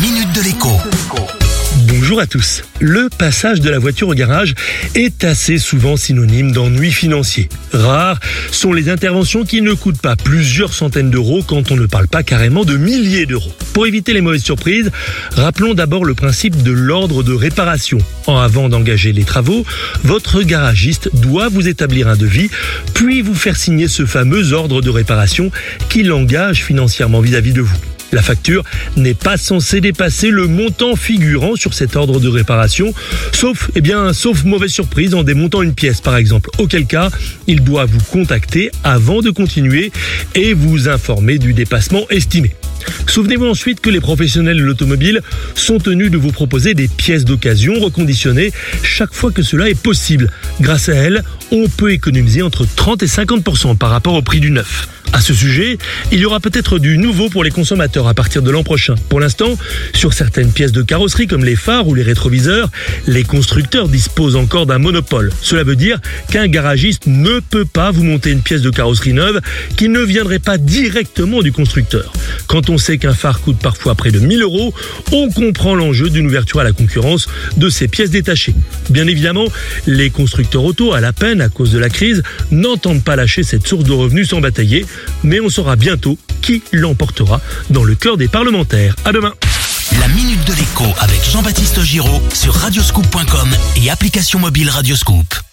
minute de l'écho. Bonjour à tous. Le passage de la voiture au garage est assez souvent synonyme d'ennui financier. Rares sont les interventions qui ne coûtent pas plusieurs centaines d'euros quand on ne parle pas carrément de milliers d'euros. Pour éviter les mauvaises surprises, rappelons d'abord le principe de l'ordre de réparation. Avant d'engager les travaux, votre garagiste doit vous établir un devis, puis vous faire signer ce fameux ordre de réparation qui l'engage financièrement vis-à-vis de vous. La facture n'est pas censée dépasser le montant figurant sur cet ordre de réparation, sauf, eh bien, sauf mauvaise surprise en démontant une pièce par exemple. Auquel cas, il doit vous contacter avant de continuer et vous informer du dépassement estimé. Souvenez-vous ensuite que les professionnels de l'automobile sont tenus de vous proposer des pièces d'occasion reconditionnées chaque fois que cela est possible. Grâce à elles, on peut économiser entre 30 et 50% par rapport au prix du neuf. À ce sujet, il y aura peut-être du nouveau pour les consommateurs à partir de l'an prochain. Pour l'instant, sur certaines pièces de carrosserie comme les phares ou les rétroviseurs, les constructeurs disposent encore d'un monopole. Cela veut dire qu'un garagiste ne peut pas vous monter une pièce de carrosserie neuve qui ne viendrait pas directement du constructeur. Quand on sait qu'un phare coûte parfois près de 1000 euros, on comprend l'enjeu d'une ouverture à la concurrence de ces pièces détachées. Bien évidemment, les constructeurs auto, à la peine à cause de la crise, n'entendent pas lâcher cette source de revenus sans batailler mais on saura bientôt qui l'emportera dans le cœur des parlementaires. À demain. La minute de l'écho avec Jean-Baptiste Giraud sur radioscoop.com et application mobile Radioscoop.